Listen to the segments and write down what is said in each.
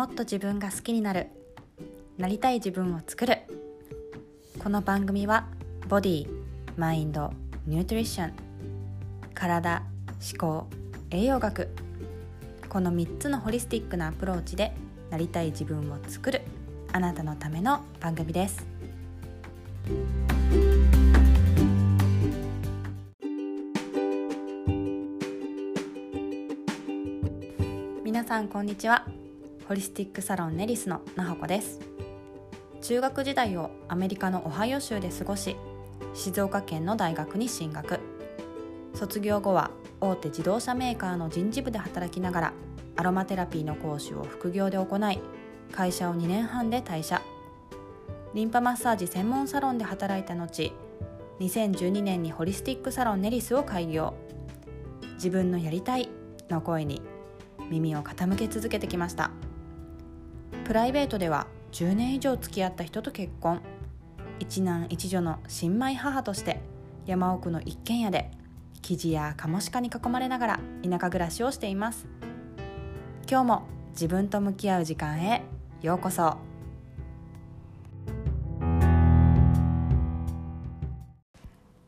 もっと自分が好きになる。なりたい自分を作る。この番組はボディマインドニュートリション体思考栄養学。この3つのホリスティックなアプローチでなりたい自分を作る。あなたのための番組です。皆さんこんにちは。ホリスティックサロンネリスのなほこです。中学時代をアメリカのオハイオ州で過ごし静岡県の大学に進学。卒業後は大手自動車メーカーの人事部で働きながらアロマテラピーの講師を副業で行い会社を2年半で退社。リンパマッサージ専門サロンで働いた後2012年にホリスティックサロンネリスを開業。自分のやりたいの声に耳を傾け続けてきました。プライベートでは10年以上付き合った人と結婚。一男一女の新米母として山奥の一軒家で生地やカモシカに囲まれながら田舎暮らしをしています。今日も自分と向き合う時間へようこそ。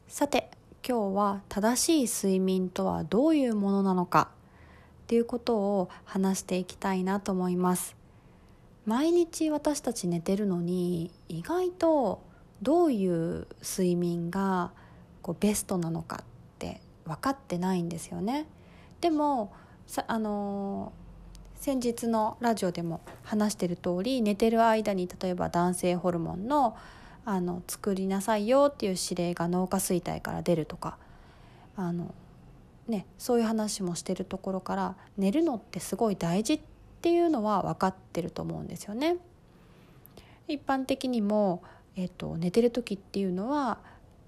さて今日は正しい睡眠とはどういうものなのかっていうことを話していきたいなと思います。毎日私たち寝てるのに意外とどういう睡眠がこうベストなのかって分かってないんですよね。でもあの、先日のラジオでも話してる通り寝てる間に例えば男性ホルモンのあの作りなさいよっていう指令が脳下垂体から出るとかあの、ね、そういう話もしてるところから寝るのってすごい大事ってっていうのは分かってると思うんですよね。一般的にも、えーと、寝てる時っていうのは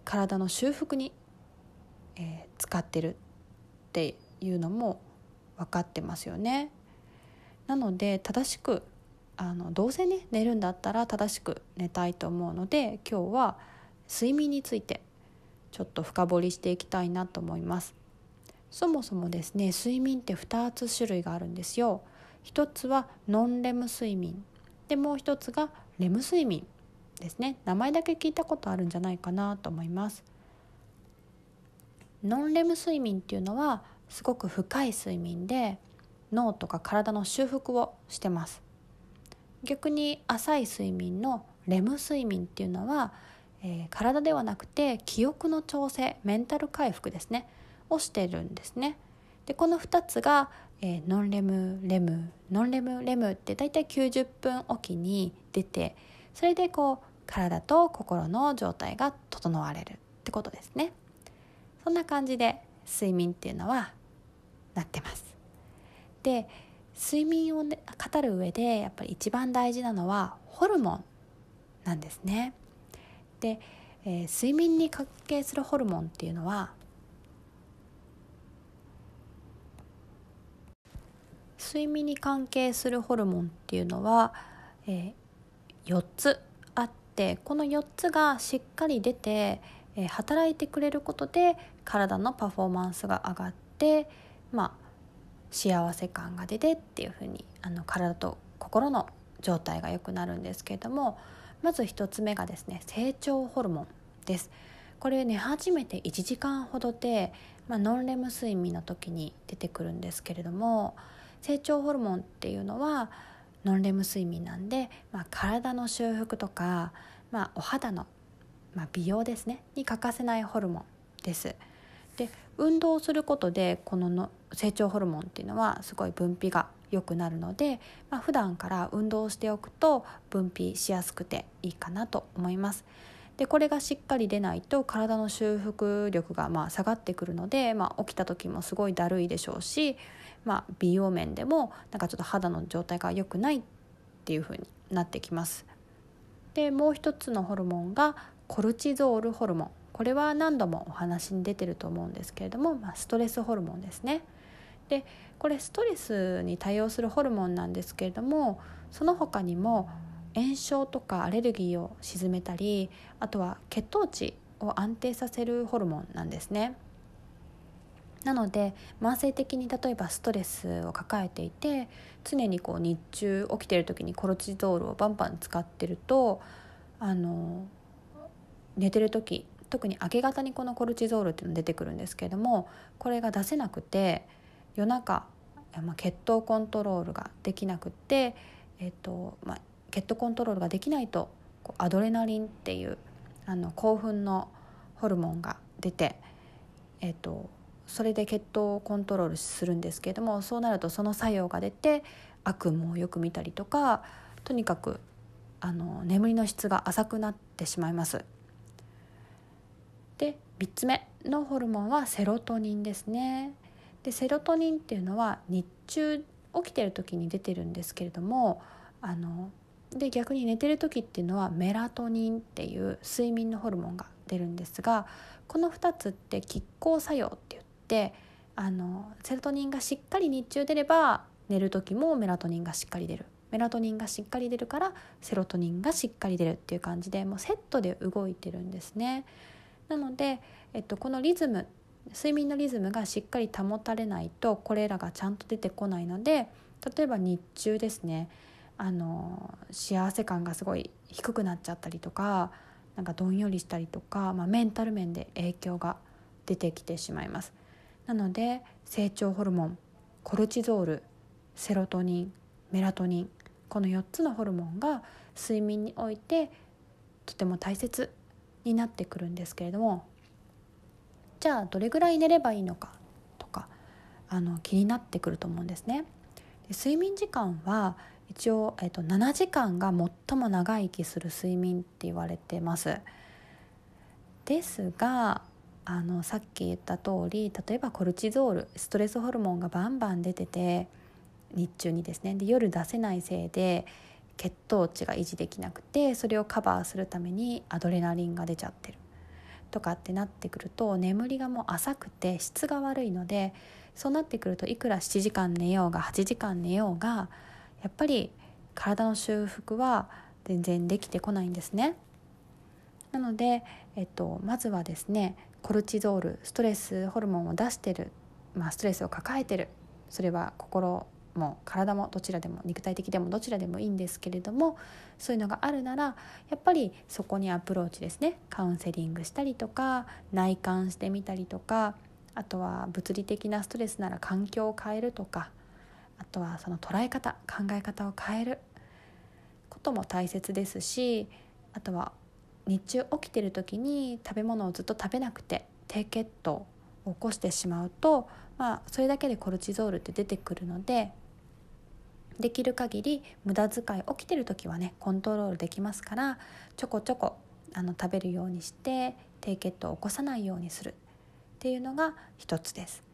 体の修復に、えー、使ってるっていうのも分かってますよね。なので正しくあのどうせね寝るんだったら正しく寝たいと思うので今日は睡眠についてちょっと深掘りしていきたいなと思いますそもそもですね睡眠って2つ種類があるんですよ一つはノンレム睡眠。でもう一つがレム睡眠ですね。名前だけ聞いたことあるんじゃないかなと思います。ノンレム睡眠っていうのはすごく深い睡眠で脳とか体の修復をしてます。逆に浅い睡眠のレム睡眠っていうのは、えー、体ではなくて記憶の調整メンタル回復ですね。をしてるんですね。でこの2つが、えー、ノンレムレムノンレムレムって大体90分おきに出てそれでこう体と心の状態が整われるってことですね。そんな感じで睡眠っていうのはなってます。で睡眠を、ね、語る上でやっぱり一番大事なのはホルモンなんですね。で、えー、睡眠に関係するホルモンっていうのは睡眠に関係するホルモンっていうのは、えー、4つあってこの4つがしっかり出て、えー、働いてくれることで体のパフォーマンスが上がってまあ幸せ感が出てっていうふうにあの体と心の状態が良くなるんですけれどもまず1つ目がですね成長ホルモンです。これ寝始めて1時間ほどで、まあ、ノンレム睡眠の時に出てくるんですけれども成長ホルモンっていうのはノンレム睡眠なんで、まあ、体の修復とか、まあ、お肌の、まあ、美容ですねに欠かせないホルモンです。で運動することでこのの成長ホルモンっていうのはすごい分泌が良くなるので、まあ、普段から運動しておくと分泌しやすくていいかなと思います。でこれがしっかり出ないと体の修復力がまあ下がってくるので、まあ、起きた時もすごいだるいでしょうし、まあ、美容面でもなんかちょっと肌の状態が良くないっていう風になってきます。でもう一つのホルモンがコルチゾールホルモンこれは何度もお話に出てると思うんですけれども、まあ、ストレスホルモンですね。でこれストレスに対応するホルモンなんですけれどもその他にも炎症とかアレルギーを鎮めたりあとは血糖値を安定させるホルモンなんですね。なので慢性的に例えばストレスを抱えていて常にこう日中起きてる時にコルチゾールをバンバン使ってるとあの寝てる時特に明け方にこのコルチゾールっていうの出てくるんですけれどもこれが出せなくて夜中、まあ、血糖コントロールができなくて、えっとまあ、血糖コントロールができないとアドレナリンっていうあの興奮のホルモンが出て、えっと、それで血糖をコントロールするんですけれどもそうなるとその作用が出て悪夢をよく見たりとかとにかくあの眠りの質が浅くなってしまいます。で3つ目のホルモンはセロトニンですね。でセロトニンっていうのは日中起きてる時に出てるんですけれどもあので逆に寝てる時っていうのはメラトニンっていう睡眠のホルモンが出るんですがこの2つって拮抗作用って言ってあのセロトニンがしっかり日中出れば寝る時もメラトニンがしっかり出るメラトニンがしっかり出るからセロトニンがしっかり出るっていう感じでもうセットで動いてるんですね。なので、えっと、このリズム睡眠のリズムがしっかり保たれないとこれらがちゃんと出てこないので例えば日中ですねあの幸せ感がすごい低くなっちゃったりとかなんかどんよりしたりとか、まあ、メンタル面で影響が出てきてしまいますなので成長ホルモンコルチゾールセロトニンメラトニンこの4つのホルモンが睡眠においてとても大切になってくるんですけれどもじゃあどれぐらい寝ればいいのかとかあの気になってくると思うんですね。で睡眠時間は一応、えっと、7時間が最も長生きする睡眠って言われてます。ですがあのさっき言った通り例えばコルチゾールストレスホルモンがバンバン出てて日中にですねで夜出せないせいで血糖値が維持できなくてそれをカバーするためにアドレナリンが出ちゃってるとかってなってくると眠りがもう浅くて質が悪いのでそうなってくるといくら7時間寝ようが8時間寝ようがやっぱり体の修復は全然できてこないんですね。なので、えっと、まずはですねコルチゾールストレスホルモンを出してる、まあ、ストレスを抱えてるそれは心も体もどちらでも肉体的でもどちらでもいいんですけれどもそういうのがあるならやっぱりそこにアプローチですねカウンセリングしたりとか内観してみたりとかあとは物理的なストレスなら環境を変えるとかあとはその捉え方考え方を変えることも大切ですしあとは日中起きてる時に食べ物をずっと食べなくて低血糖を起こしてしまうと、まあ、それだけでコルチゾールって出てくるのでできる限り無駄遣い起きてる時はねコントロールできますからちょこちょこあの食べるようにして低血糖を起こさないようにするっていうのが一つです。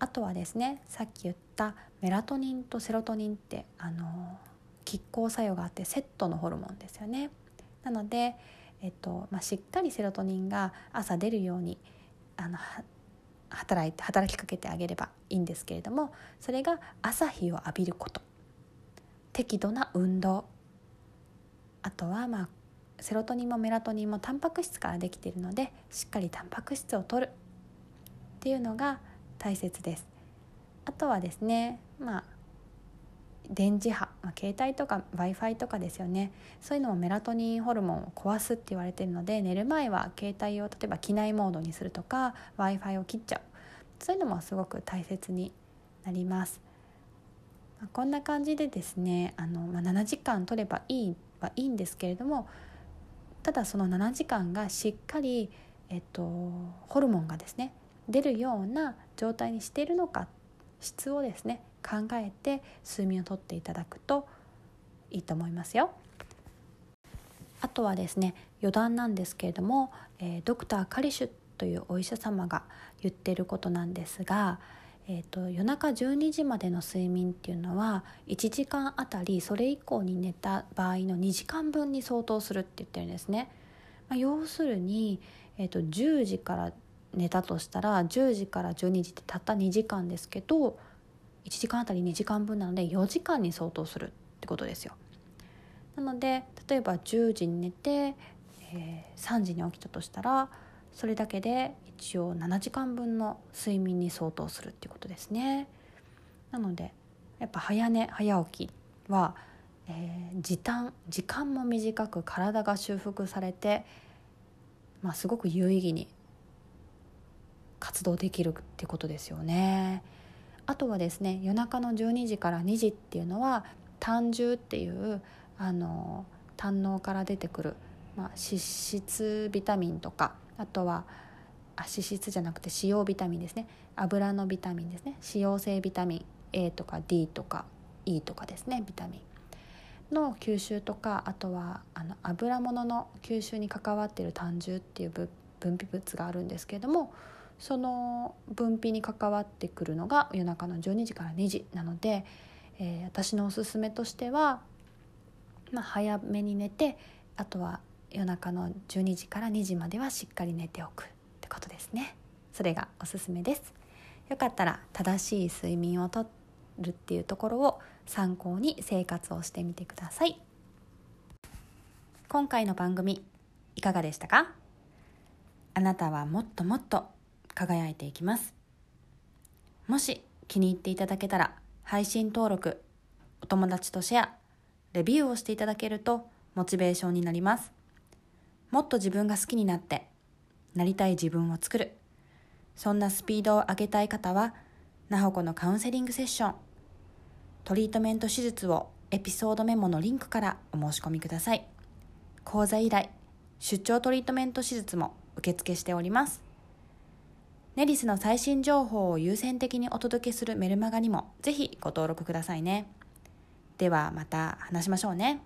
あとはですねさっき言ったメラトニンとセロトニンってあの拮抗作用があってセットのホルモンですよね。なので、えっとまあ、しっかりセロトニンが朝出るようにあの働いて働きかけてあげればいいんですけれどもそれが朝日を浴びること。適度な運動。あとはまあセロトニンもメラトニンもタンパク質からできているのでしっかりタンパク質を取る。っていうのが大切です。あとはですねまあ電磁波、まあ、携帯とか w i f i とかですよね。そういうのもメラトニンホルモンを壊すって言われてるので寝る前は携帯を例えば機内モードにするとか w i f i を切っちゃう。そういうのもすごく大切になります。まこんな感じでですねあの、まあ、7時間取ればいいはいいんですけれどもただその7時間がしっかり、えっと、ホルモンがですね出るような状態にしているのか質をですね考えて睡眠をとっていただくといいと思いますよ。あとはですね余談なんですけれども、えー、ドクター・カリシュというお医者様が言っていることなんですがえーと、夜中12時までの睡眠っていうのは1時間あたりそれ以降に寝た場合の2時間分に相当するって言ってるんですね。まあ、要するに、えーと、10時から寝たとしたら10時から12時ってたった2時間ですけど1時間あたり2時間分なので4時間に相当するってことですよ。なので例えば10時に寝て、えー、3時に起きたとしたらそれだけで一応7時間分の睡眠に相当するっていうことですねなのでやっぱ早寝早起きは、えー、時短時間も短く体が修復されて、まあ、すごく有意義に活動できるってことですよね。あとはですね夜中の12時から2時っていうのは胆汁っていうあの胆のから出てくる、まあ、脂質ビタミンとかあとはあ脂質じゃなくて脂溶ビタミンですね。油のビタミンですね。脂溶性ビタミン A とか D とか E とかですねビタミン。の吸収とかあとはあの油物の吸収に関わっている胆汁っていう分泌物があるんですけれどもその分泌に関わってくるのが夜中の12時から2時なので、えー、私のおすすめとしては、まあ、早めに寝てあとは夜中の12時から2時まではしっかり寝ておくってことですね。それがおすすめです。よかったら正しい睡眠をとるっていうところを参考に生活をしてみてください。今回の番組いかがでしたか？あなたはもっともっと輝いていきます。もし気に入っていただけたら配信登録お友達とシェアレビューをしていただけるとモチベーションになります。もっと自分が好きになってなりたい自分を作る。そんなスピードを上げたい方はなほこのカウンセリングセッション。トリートメント手術をエピソードメモのリンクからお申し込みください。講座依頼出張トリートメント手術も受付しております。ネリスの最新情報を優先的にお届けするメルマガにもぜひご登録くださいね。ではまた話しましょうね。